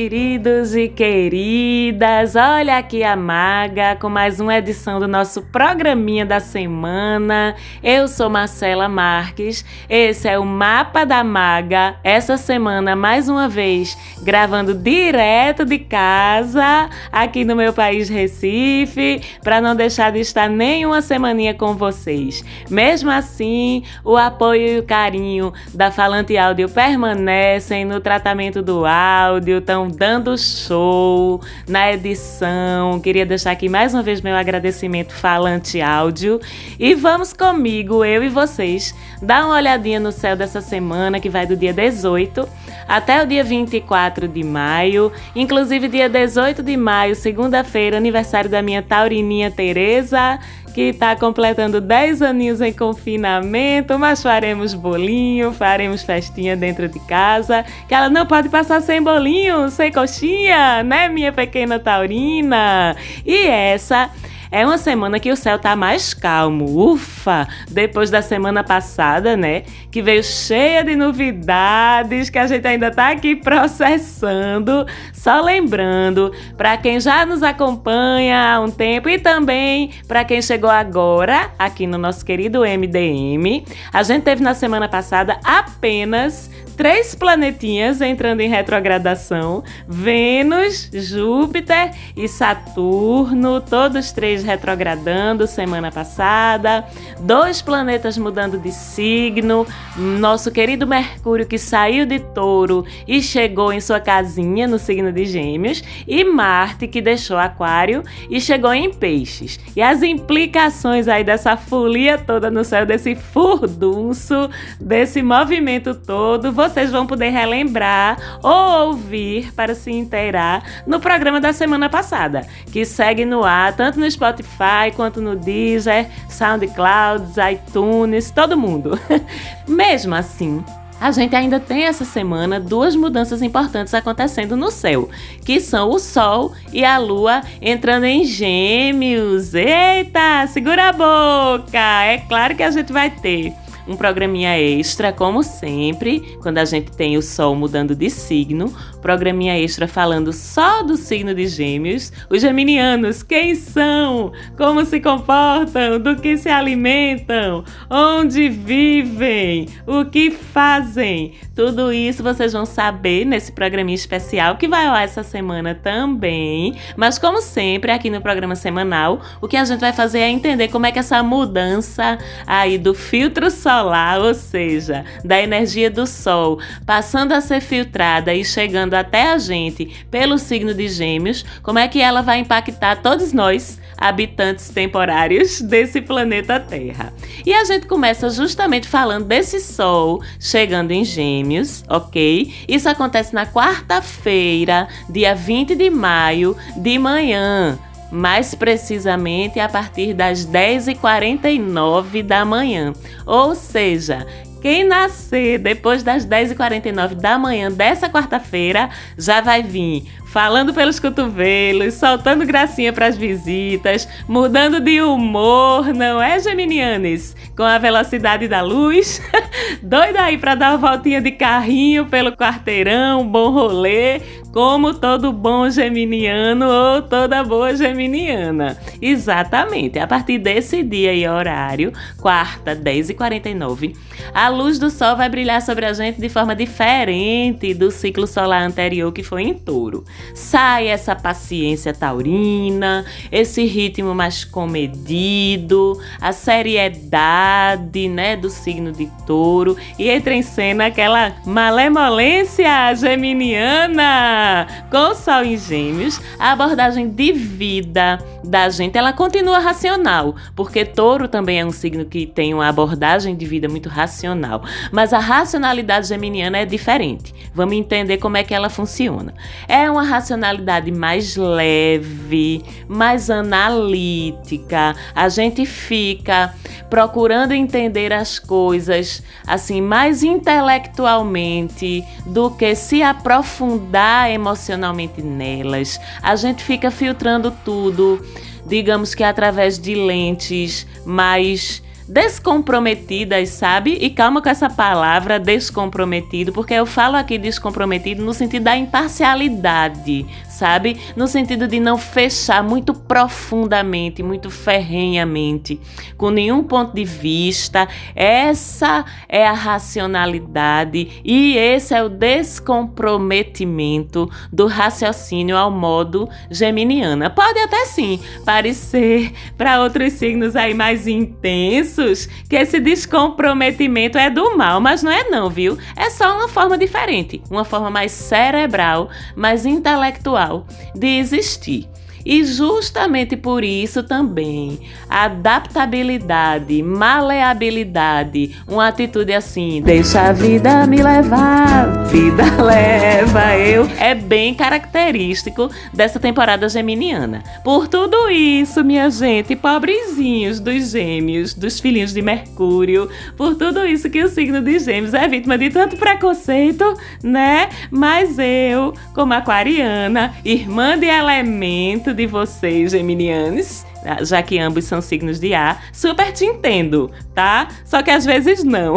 Queridos e queridas! Olha aqui a Maga com mais uma edição do nosso programinha da semana. Eu sou Marcela Marques, esse é o Mapa da Maga. Essa semana, mais uma vez, gravando direto de casa, aqui no meu país Recife, para não deixar de estar nenhuma semaninha com vocês. Mesmo assim, o apoio e o carinho da Falante Áudio permanecem no tratamento do áudio, estão dando show na edição. Queria deixar aqui mais uma vez meu agradecimento falante áudio. E vamos comigo, eu e vocês, dar uma olhadinha no céu dessa semana que vai do dia 18 até o dia 24 de maio. Inclusive, dia 18 de maio, segunda-feira, aniversário da minha taurininha Tereza que está completando 10 aninhos em confinamento, mas faremos bolinho, faremos festinha dentro de casa, que ela não pode passar sem bolinho, sem coxinha, né, minha pequena taurina? E essa é uma semana que o céu tá mais calmo, ufa! Depois da semana passada, né? Que veio cheia de novidades que a gente ainda tá aqui processando. Só lembrando, para quem já nos acompanha há um tempo e também para quem chegou agora aqui no nosso querido MDM, a gente teve na semana passada apenas três planetinhas entrando em retrogradação: Vênus, Júpiter e Saturno, todos três retrogradando semana passada. Dois planetas mudando de signo: nosso querido Mercúrio que saiu de Touro e chegou em sua casinha no signo de Gêmeos, e Marte que deixou Aquário e chegou em Peixes. E as implicações aí dessa folia toda no céu, desse furdunço, desse movimento todo, vocês vão poder relembrar ou ouvir para se inteirar no programa da semana passada, que segue no ar tanto no Spotify quanto no Deezer, SoundCloud, iTunes, todo mundo. Mesmo assim, a gente ainda tem essa semana duas mudanças importantes acontecendo no céu, que são o Sol e a Lua entrando em Gêmeos. Eita, segura a boca! É claro que a gente vai ter um programinha extra, como sempre, quando a gente tem o Sol mudando de signo. Programinha extra falando só do signo de Gêmeos. Os geminianos, quem são? Como se comportam? Do que se alimentam? Onde vivem? O que fazem? Tudo isso vocês vão saber nesse programinha especial que vai lá essa semana também. Mas, como sempre, aqui no programa semanal, o que a gente vai fazer é entender como é que essa mudança aí do filtro solar, ou seja, da energia do Sol, passando a ser filtrada e chegando até a gente pelo signo de Gêmeos, como é que ela vai impactar todos nós, habitantes temporários desse planeta Terra? E a gente começa justamente falando desse Sol chegando em Gêmeos, ok? Isso acontece na quarta-feira, dia 20 de maio, de manhã mais precisamente a partir das 10h49 da manhã. Ou seja, quem nascer depois das 10h49 da manhã dessa quarta-feira já vai vir falando pelos cotovelos, soltando gracinha para as visitas, mudando de humor, não é, Geminianes? Com a velocidade da luz, doida aí para dar uma voltinha de carrinho pelo quarteirão, bom rolê, como todo bom geminiano ou toda boa geminiana. Exatamente, a partir desse dia e horário, quarta, 10h49, a luz do sol vai brilhar sobre a gente de forma diferente do ciclo solar anterior que foi em touro. Sai essa paciência taurina, esse ritmo mais comedido, a seriedade, né, do signo de touro e entra em cena aquela malemolência geminiana com o sol em gêmeos, a abordagem de vida da gente, ela continua racional, porque touro também é um signo que tem uma abordagem de vida muito racional, mas a racionalidade geminiana é diferente. Vamos entender como é que ela funciona. É uma racionalidade mais leve, mais analítica. A gente fica procurando entender as coisas assim mais intelectualmente do que se aprofundar emocionalmente nelas. A gente fica filtrando tudo, digamos que através de lentes mais descomprometidas, sabe? E calma com essa palavra descomprometido, porque eu falo aqui descomprometido no sentido da imparcialidade, sabe? No sentido de não fechar muito profundamente, muito ferrenhamente, com nenhum ponto de vista. Essa é a racionalidade e esse é o descomprometimento do raciocínio ao modo geminiana. Pode até sim parecer para outros signos aí mais intensos que esse descomprometimento é do mal, mas não é não, viu? É só uma forma diferente, uma forma mais cerebral, mais intelectual de existir. E justamente por isso também, adaptabilidade, maleabilidade, uma atitude assim, deixa a vida me levar, vida leva eu, é bem característico dessa temporada geminiana. Por tudo isso, minha gente, pobrezinhos dos gêmeos, dos filhinhos de Mercúrio, por tudo isso que o signo de gêmeos é vítima de tanto preconceito, né? Mas eu, como aquariana, irmã de elemento, de vocês, geminianos, já que ambos são signos de ar, super te entendo, tá? Só que às vezes não.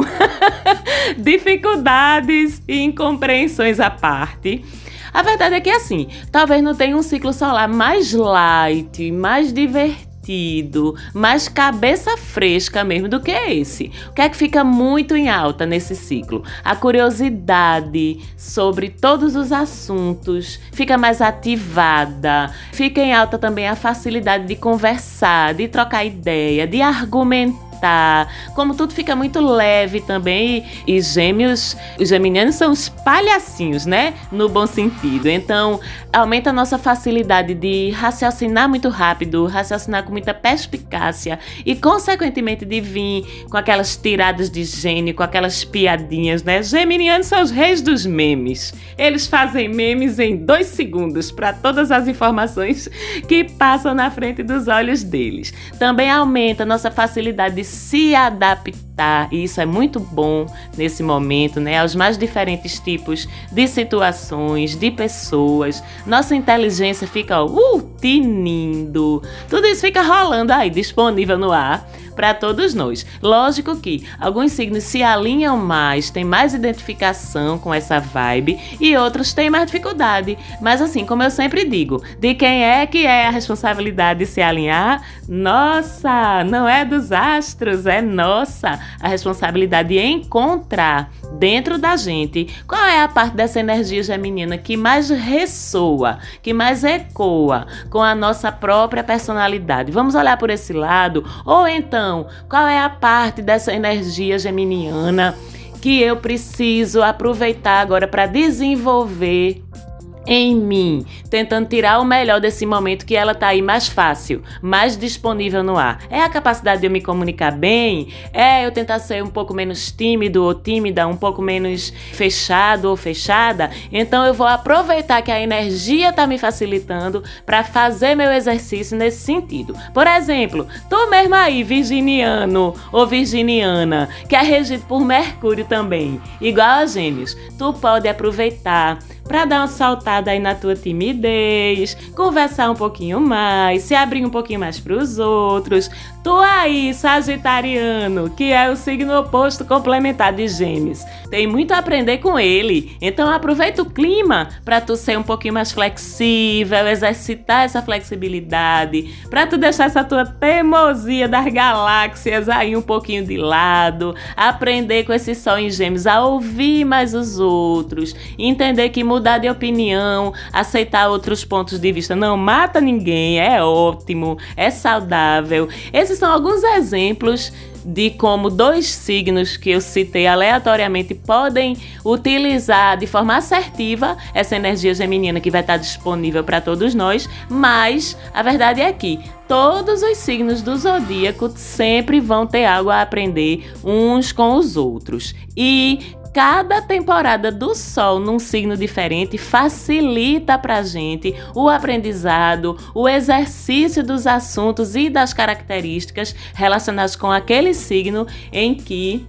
Dificuldades e incompreensões à parte. A verdade é que assim, talvez não tenha um ciclo solar mais light, mais divertido divertido, mais cabeça fresca mesmo do que esse. O que é que fica muito em alta nesse ciclo? A curiosidade sobre todos os assuntos fica mais ativada. Fica em alta também a facilidade de conversar, de trocar ideia, de argumentar como tudo fica muito leve também. E, e gêmeos, os geminianos são os palhacinhos, né? No bom sentido. Então, aumenta a nossa facilidade de raciocinar muito rápido, raciocinar com muita perspicácia e, consequentemente, de vir com aquelas tiradas de gênio, com aquelas piadinhas, né? Geminianos são os reis dos memes. Eles fazem memes em dois segundos para todas as informações que passam na frente dos olhos deles. Também aumenta a nossa facilidade de se adaptar, e isso é muito bom nesse momento, né? Aos mais diferentes tipos de situações, de pessoas. Nossa inteligência fica, ó, uh, tinindo. Tudo isso fica rolando aí, disponível no ar para todos nós. Lógico que alguns signos se alinham mais, têm mais identificação com essa vibe e outros têm mais dificuldade. Mas assim, como eu sempre digo, de quem é que é a responsabilidade de se alinhar? Nossa, não é dos astros, é nossa. A responsabilidade de encontrar dentro da gente qual é a parte dessa energia geminiana que mais ressoa, que mais ecoa com a nossa própria personalidade. Vamos olhar por esse lado ou então, qual é a parte dessa energia geminiana que eu preciso aproveitar agora para desenvolver em mim, tentando tirar o melhor desse momento que ela tá aí mais fácil, mais disponível no ar. É a capacidade de eu me comunicar bem? É eu tentar ser um pouco menos tímido ou tímida, um pouco menos fechado ou fechada? Então eu vou aproveitar que a energia tá me facilitando para fazer meu exercício nesse sentido. Por exemplo, tu mesmo aí, virginiano ou virginiana, que é regido por Mercúrio também, igual a Gêmeos, tu pode aproveitar para dar uma saltada aí na tua timidez, conversar um pouquinho mais, se abrir um pouquinho mais para os outros. Tu aí, Sagitariano, que é o signo oposto complementar de Gêmeos, tem muito a aprender com ele. Então aproveita o clima para tu ser um pouquinho mais flexível, exercitar essa flexibilidade, para tu deixar essa tua teimosia das galáxias aí um pouquinho de lado, aprender com esse sol em Gêmeos a ouvir mais os outros, entender que mudar de opinião, aceitar outros pontos de vista não mata ninguém, é ótimo, é saudável. Esses são alguns exemplos de como dois signos que eu citei aleatoriamente podem utilizar de forma assertiva essa energia geminina que vai estar disponível para todos nós, mas a verdade é que todos os signos do zodíaco sempre vão ter algo a aprender uns com os outros. E cada temporada do Sol num signo diferente facilita para gente o aprendizado, o exercício dos assuntos e das características relacionados com aquele signo em que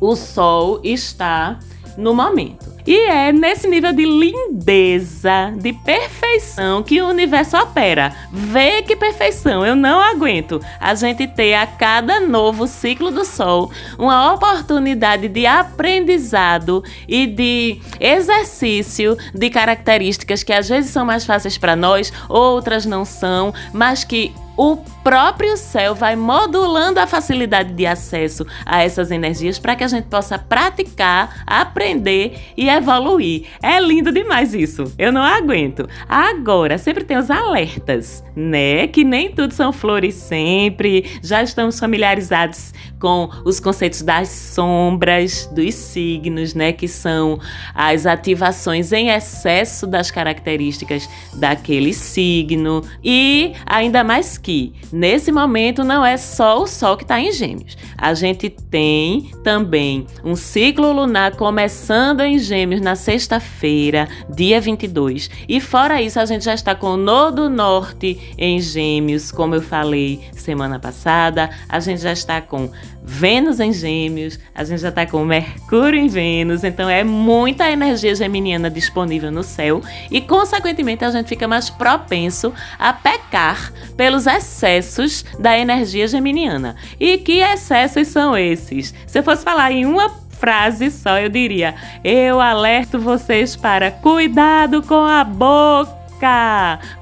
o Sol está no momento. E é nesse nível de lindeza, de perfeição que o universo opera. Vê que perfeição, eu não aguento. A gente ter a cada novo ciclo do Sol uma oportunidade de aprendizado e de exercício de características que às vezes são mais fáceis para nós, outras não são, mas que o próprio céu vai modulando a facilidade de acesso a essas energias para que a gente possa praticar, aprender e evoluir. É lindo demais isso. Eu não aguento. Agora, sempre tem os alertas, né? Que nem tudo são flores sempre. Já estamos familiarizados com os conceitos das sombras, dos signos, né? Que são as ativações em excesso das características daquele signo. E ainda mais que nesse momento não é só o Sol que está em Gêmeos. A gente tem também um ciclo lunar começando em Gêmeos na sexta-feira, dia 22. E fora isso, a gente já está com o Nodo Norte em Gêmeos, como eu falei semana passada. A gente já está com Vênus em Gêmeos, a gente já está com Mercúrio em Vênus, então é muita energia geminiana disponível no céu e, consequentemente, a gente fica mais propenso a pecar pelos excessos da energia geminiana. E que excessos são esses? Se eu fosse falar em uma frase só, eu diria: Eu alerto vocês para cuidado com a boca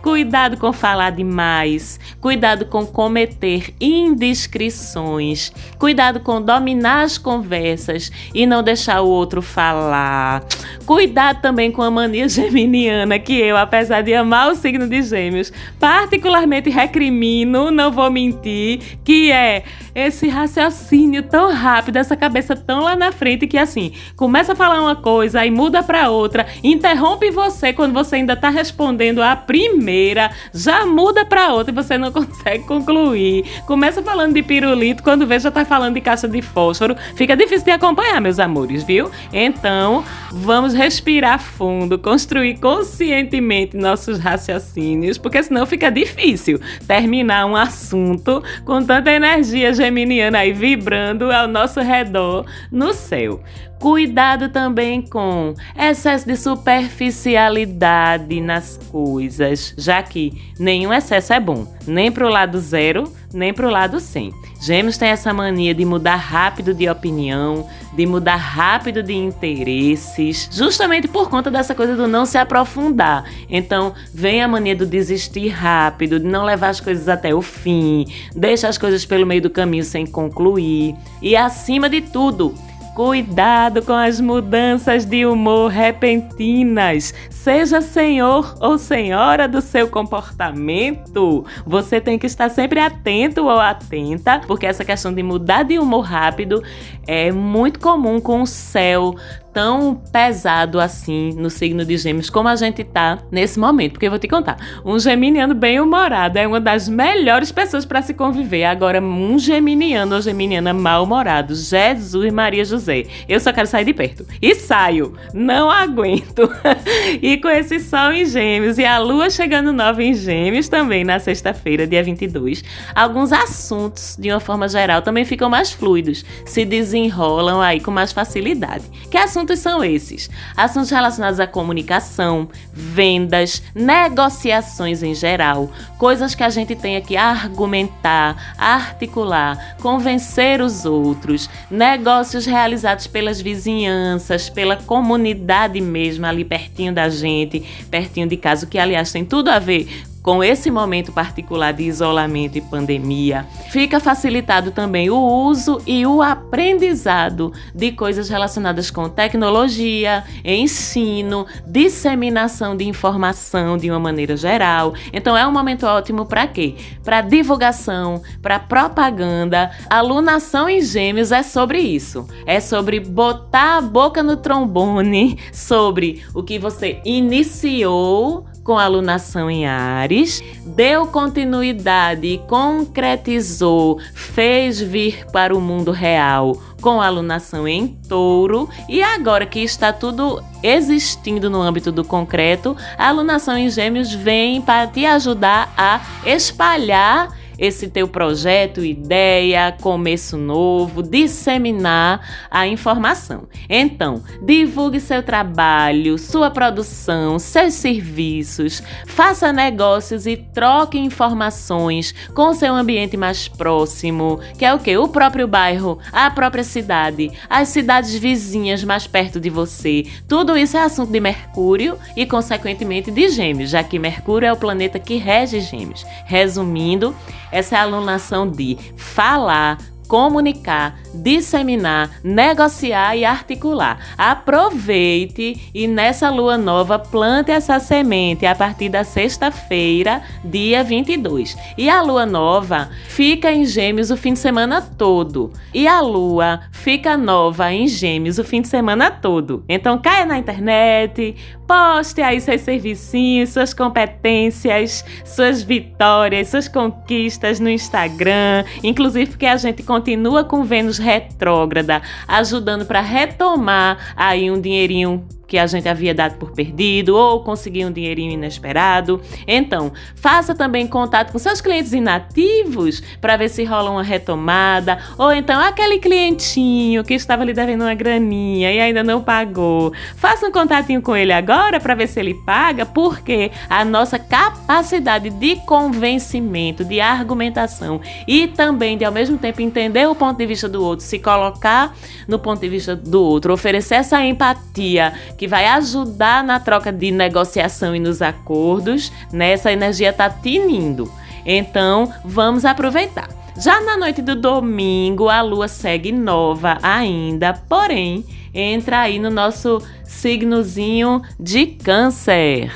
Cuidado com falar demais. Cuidado com cometer indiscrições. Cuidado com dominar as conversas e não deixar o outro falar. Cuidado também com a mania geminiana que eu, apesar de amar o signo de Gêmeos, particularmente recrimino, não vou mentir, que é esse raciocínio tão rápido, essa cabeça tão lá na frente que assim, começa a falar uma coisa e muda para outra, interrompe você quando você ainda tá respondendo a primeira, já muda para outra e você não consegue concluir. Começa falando de pirulito, quando vê já tá falando de caixa de fósforo, fica difícil de acompanhar, meus amores, viu? Então, vamos respirar fundo, construir conscientemente nossos raciocínios, porque senão fica difícil terminar um assunto com tanta energia geminiana aí vibrando ao nosso redor no céu. Cuidado também com excesso de superficialidade nas coisas, já que nenhum excesso é bom, nem para o lado zero, nem para o lado 100. Gêmeos tem essa mania de mudar rápido de opinião, de mudar rápido de interesses, justamente por conta dessa coisa do não se aprofundar. Então, vem a mania do desistir rápido, de não levar as coisas até o fim, deixa as coisas pelo meio do caminho sem concluir. E acima de tudo, Cuidado com as mudanças de humor repentinas. Seja senhor ou senhora do seu comportamento. Você tem que estar sempre atento ou atenta, porque essa questão de mudar de humor rápido é muito comum com o céu tão pesado assim no signo de Gêmeos como a gente tá nesse momento. Porque eu vou te contar, um geminiano bem humorado é uma das melhores pessoas para se conviver. Agora, um geminiano ou geminiana mal-humorado, Jesus Maria José, eu só quero sair de perto. E saio, não aguento. e com esse sol em Gêmeos e a lua chegando nova em Gêmeos também na sexta-feira, dia 22, alguns assuntos, de uma forma geral, também ficam mais fluidos, se desenrolam aí com mais facilidade. Que assunto assuntos são esses? Assuntos relacionados à comunicação, vendas, negociações em geral, coisas que a gente tem que argumentar, articular, convencer os outros, negócios realizados pelas vizinhanças, pela comunidade mesmo ali pertinho da gente, pertinho de casa, que aliás tem tudo a ver com esse momento particular de isolamento e pandemia, fica facilitado também o uso e o aprendizado de coisas relacionadas com tecnologia, ensino, disseminação de informação de uma maneira geral. Então é um momento ótimo para quê? Para divulgação, para propaganda. Alunação em Gêmeos é sobre isso. É sobre botar a boca no trombone, sobre o que você iniciou com alunação em Ares, deu continuidade e concretizou, fez vir para o mundo real com alunação em touro. E agora que está tudo existindo no âmbito do concreto, a alunação em gêmeos vem para te ajudar a espalhar esse teu projeto, ideia, começo novo, disseminar a informação. Então, divulgue seu trabalho, sua produção, seus serviços, faça negócios e troque informações com seu ambiente mais próximo, que é o que? O próprio bairro, a própria cidade, as cidades vizinhas mais perto de você. Tudo isso é assunto de Mercúrio e, consequentemente, de Gêmeos, já que Mercúrio é o planeta que rege Gêmeos. Resumindo, essa é a alunação de falar, comunicar, disseminar, negociar e articular. Aproveite e nessa lua nova plante essa semente a partir da sexta-feira, dia 22. E a lua nova fica em Gêmeos o fim de semana todo. E a lua fica nova em Gêmeos o fim de semana todo. Então caia na internet, poste aí seus servicinhos, suas competências, suas vitórias, suas conquistas no Instagram, inclusive porque a gente continua com Vênus retrógrada, ajudando para retomar aí um dinheirinho que a gente havia dado por perdido ou conseguir um dinheirinho inesperado. Então, faça também contato com seus clientes inativos para ver se rola uma retomada ou então aquele clientinho que estava lhe devendo uma graninha e ainda não pagou. Faça um contatinho com ele agora para ver se ele paga, porque a nossa capacidade de convencimento, de argumentação e também de ao mesmo tempo entender o ponto de vista do outro, se colocar no ponto de vista do outro, oferecer essa empatia que vai ajudar na troca de negociação e nos acordos, né? Essa energia tá tinindo. Então, vamos aproveitar. Já na noite do domingo, a lua segue nova ainda, porém, entra aí no nosso signozinho de Câncer.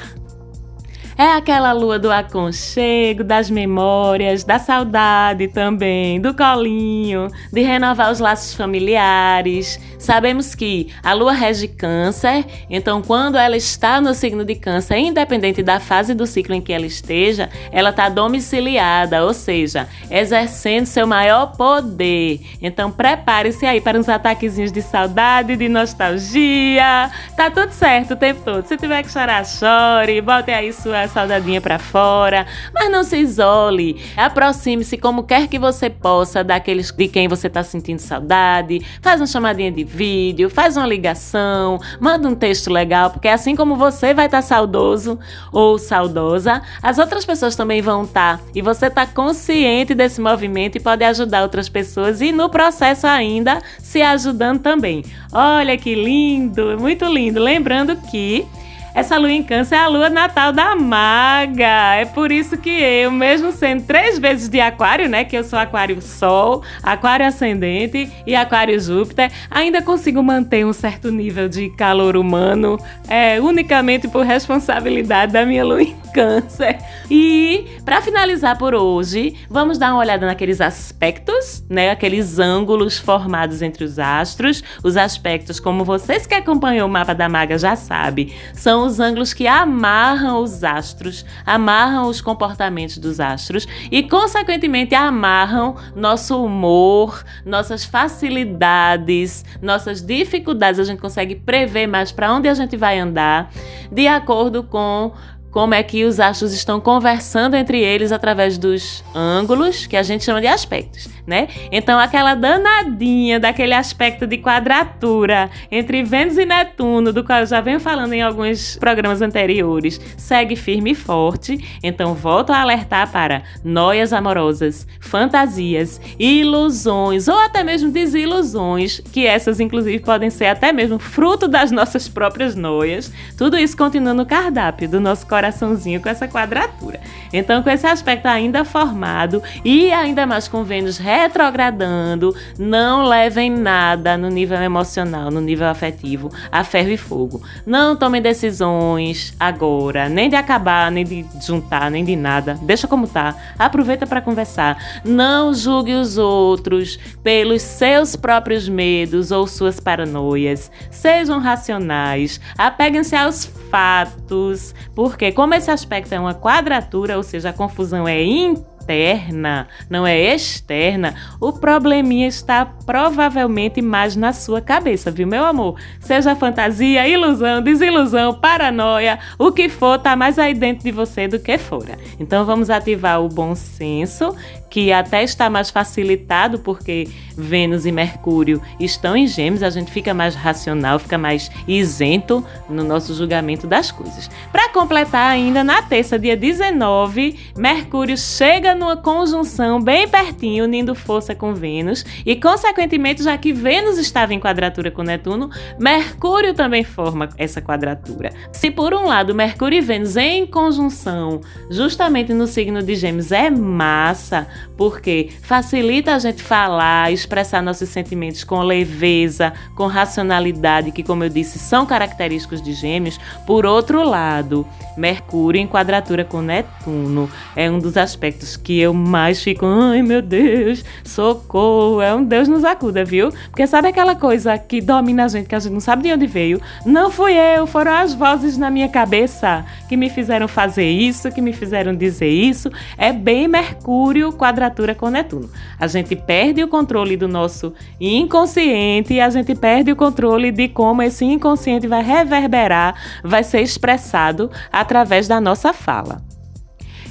É aquela lua do aconchego, das memórias, da saudade também, do colinho, de renovar os laços familiares. Sabemos que a lua rege câncer, então quando ela está no signo de câncer, independente da fase do ciclo em que ela esteja, ela está domiciliada, ou seja, exercendo seu maior poder. Então prepare-se aí para uns ataquezinhos de saudade, de nostalgia. Tá tudo certo o tempo todo. Se tiver que chorar, chore, bote aí sua saudadinha para fora, mas não se isole. Aproxime-se como quer que você possa daqueles de quem você está sentindo saudade. Faz uma chamadinha de vídeo, faz uma ligação, manda um texto legal, porque assim como você vai estar tá saudoso ou saudosa, as outras pessoas também vão estar. Tá, e você está consciente desse movimento e pode ajudar outras pessoas e no processo ainda se ajudando também. Olha que lindo, muito lindo. Lembrando que essa lua em câncer é a lua natal da maga. É por isso que eu, mesmo sendo três vezes de aquário, né? Que eu sou aquário sol, aquário ascendente e aquário Júpiter, ainda consigo manter um certo nível de calor humano, é, unicamente por responsabilidade da minha lua em câncer. E para finalizar por hoje, vamos dar uma olhada naqueles aspectos, né? Aqueles ângulos formados entre os astros. Os aspectos, como vocês que acompanham o mapa da maga já sabem, são os ângulos que amarram os astros, amarram os comportamentos dos astros e, consequentemente, amarram nosso humor, nossas facilidades, nossas dificuldades. A gente consegue prever mais para onde a gente vai andar de acordo com como é que os astros estão conversando entre eles através dos ângulos, que a gente chama de aspectos, né? Então, aquela danadinha daquele aspecto de quadratura entre Vênus e Netuno, do qual eu já venho falando em alguns programas anteriores, segue firme e forte. Então, volto a alertar para noias amorosas, fantasias, ilusões ou até mesmo desilusões, que essas, inclusive, podem ser até mesmo fruto das nossas próprias noias. Tudo isso continua no cardápio do nosso coração coraçãozinho com essa quadratura. Então, com esse aspecto ainda formado e ainda mais com Vênus retrogradando, não levem nada no nível emocional, no nível afetivo, a ferro e fogo. Não tomem decisões agora, nem de acabar, nem de juntar, nem de nada. Deixa como tá. Aproveita para conversar. Não julgue os outros pelos seus próprios medos ou suas paranoias. Sejam racionais. Apeguem-se aos fatos, porque como esse aspecto é uma quadratura, ou seja, a confusão é interna, não é externa, o probleminha está provavelmente mais na sua cabeça, viu, meu amor? Seja fantasia, ilusão, desilusão, paranoia, o que for, tá mais aí dentro de você do que fora. Então vamos ativar o bom senso, que até está mais facilitado porque Vênus e Mercúrio estão em Gêmeos, a gente fica mais racional, fica mais isento no nosso julgamento das coisas. Para completar ainda, na terça, dia 19, Mercúrio chega numa conjunção bem pertinho, unindo força com Vênus, e consequentemente, já que Vênus estava em quadratura com Netuno, Mercúrio também forma essa quadratura. Se por um lado Mercúrio e Vênus em conjunção, justamente no signo de Gêmeos, é massa, porque facilita a gente falar, expressar nossos sentimentos com leveza, com racionalidade, que, como eu disse, são característicos de Gêmeos. Por outro lado, Mercúrio em quadratura com Netuno é um dos aspectos que eu mais fico, ai meu Deus, socorro, é um Deus nos acuda, viu? Porque sabe aquela coisa que domina a gente, que a gente não sabe de onde veio? Não fui eu, foram as vozes na minha cabeça que me fizeram fazer isso, que me fizeram dizer isso. É bem Mercúrio quadratura com Netuno. A gente perde o controle do nosso inconsciente e a gente perde o controle de como esse inconsciente vai reverberar, vai ser expressado através da nossa fala.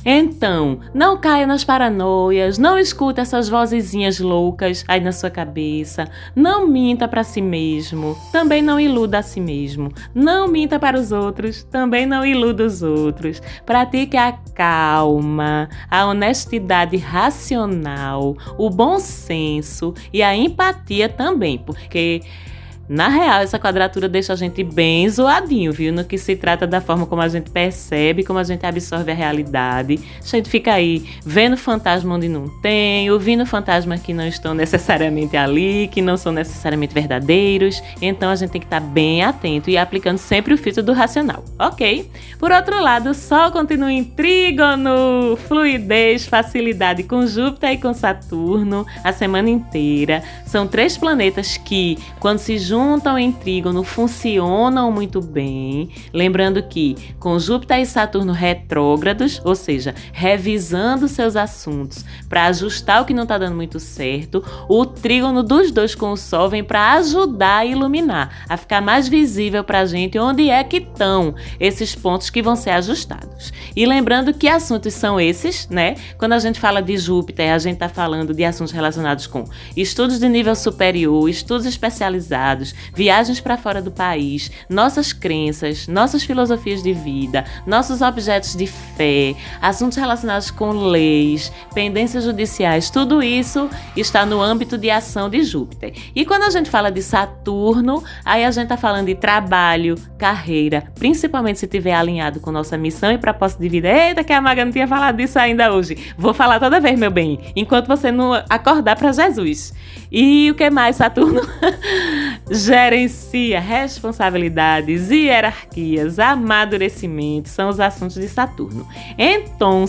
Então, não caia nas paranoias, não escuta essas vozezinhas loucas aí na sua cabeça, não minta para si mesmo, também não iluda a si mesmo, não minta para os outros, também não iluda os outros. Pratique a calma, a honestidade racional, o bom senso e a empatia também, porque na real, essa quadratura deixa a gente bem zoadinho, viu? No que se trata da forma como a gente percebe, como a gente absorve a realidade. A gente fica aí vendo fantasma onde não tem, ouvindo fantasmas que não estão necessariamente ali, que não são necessariamente verdadeiros. Então a gente tem que estar bem atento e aplicando sempre o filtro do racional, ok? Por outro lado, o Sol continua em trígono, fluidez, facilidade com Júpiter e com Saturno a semana inteira. São três planetas que, quando se juntam, juntam em trígono funcionam muito bem. Lembrando que com Júpiter e Saturno retrógrados, ou seja, revisando seus assuntos para ajustar o que não está dando muito certo, o trígono dos dois com o Sol vem para ajudar a iluminar, a ficar mais visível para a gente onde é que estão esses pontos que vão ser ajustados. E lembrando que assuntos são esses, né? Quando a gente fala de Júpiter, a gente está falando de assuntos relacionados com estudos de nível superior, estudos especializados, viagens para fora do país, nossas crenças, nossas filosofias de vida, nossos objetos de fé, assuntos relacionados com leis, pendências judiciais, tudo isso está no âmbito de ação de Júpiter. E quando a gente fala de Saturno, aí a gente está falando de trabalho, carreira, principalmente se estiver alinhado com nossa missão e propósito de vida. Eita, que a Maga não tinha falado disso ainda hoje. Vou falar toda vez, meu bem, enquanto você não acordar para Jesus. E o que mais, Saturno? Gerencia responsabilidades, hierarquias, amadurecimento, são os assuntos de Saturno. Então,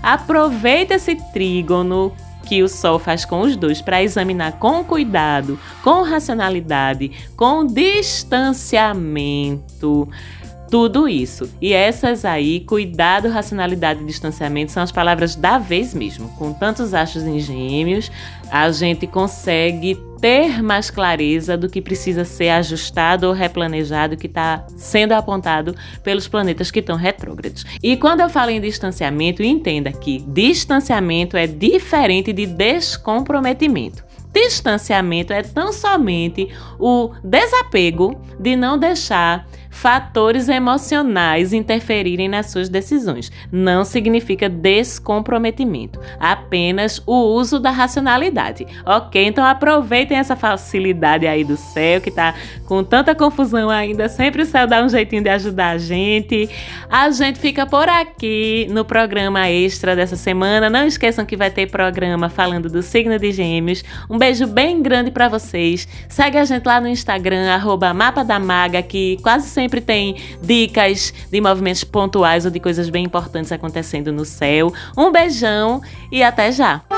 aproveita esse trígono que o Sol faz com os dois para examinar com cuidado, com racionalidade, com distanciamento tudo isso. E essas aí, cuidado, racionalidade e distanciamento, são as palavras da vez mesmo. Com tantos achos em gêmeos, a gente consegue ter mais clareza do que precisa ser ajustado ou replanejado que está sendo apontado pelos planetas que estão retrógrados. E quando eu falo em distanciamento, entenda que distanciamento é diferente de descomprometimento. Distanciamento é tão somente o desapego de não deixar fatores emocionais interferirem nas suas decisões. Não significa descomprometimento, apenas o uso da racionalidade. Ok? Então aproveitem essa facilidade aí do céu que tá com tanta confusão ainda. Sempre o céu dá um jeitinho de ajudar a gente. A gente fica por aqui no programa extra dessa semana. Não esqueçam que vai ter programa falando do signo de Gêmeos. Um beijo bem grande para vocês. Segue a gente lá no Instagram, arroba que quase sempre tem dicas de movimentos pontuais ou de coisas bem importantes acontecendo no céu. Um beijão e até já!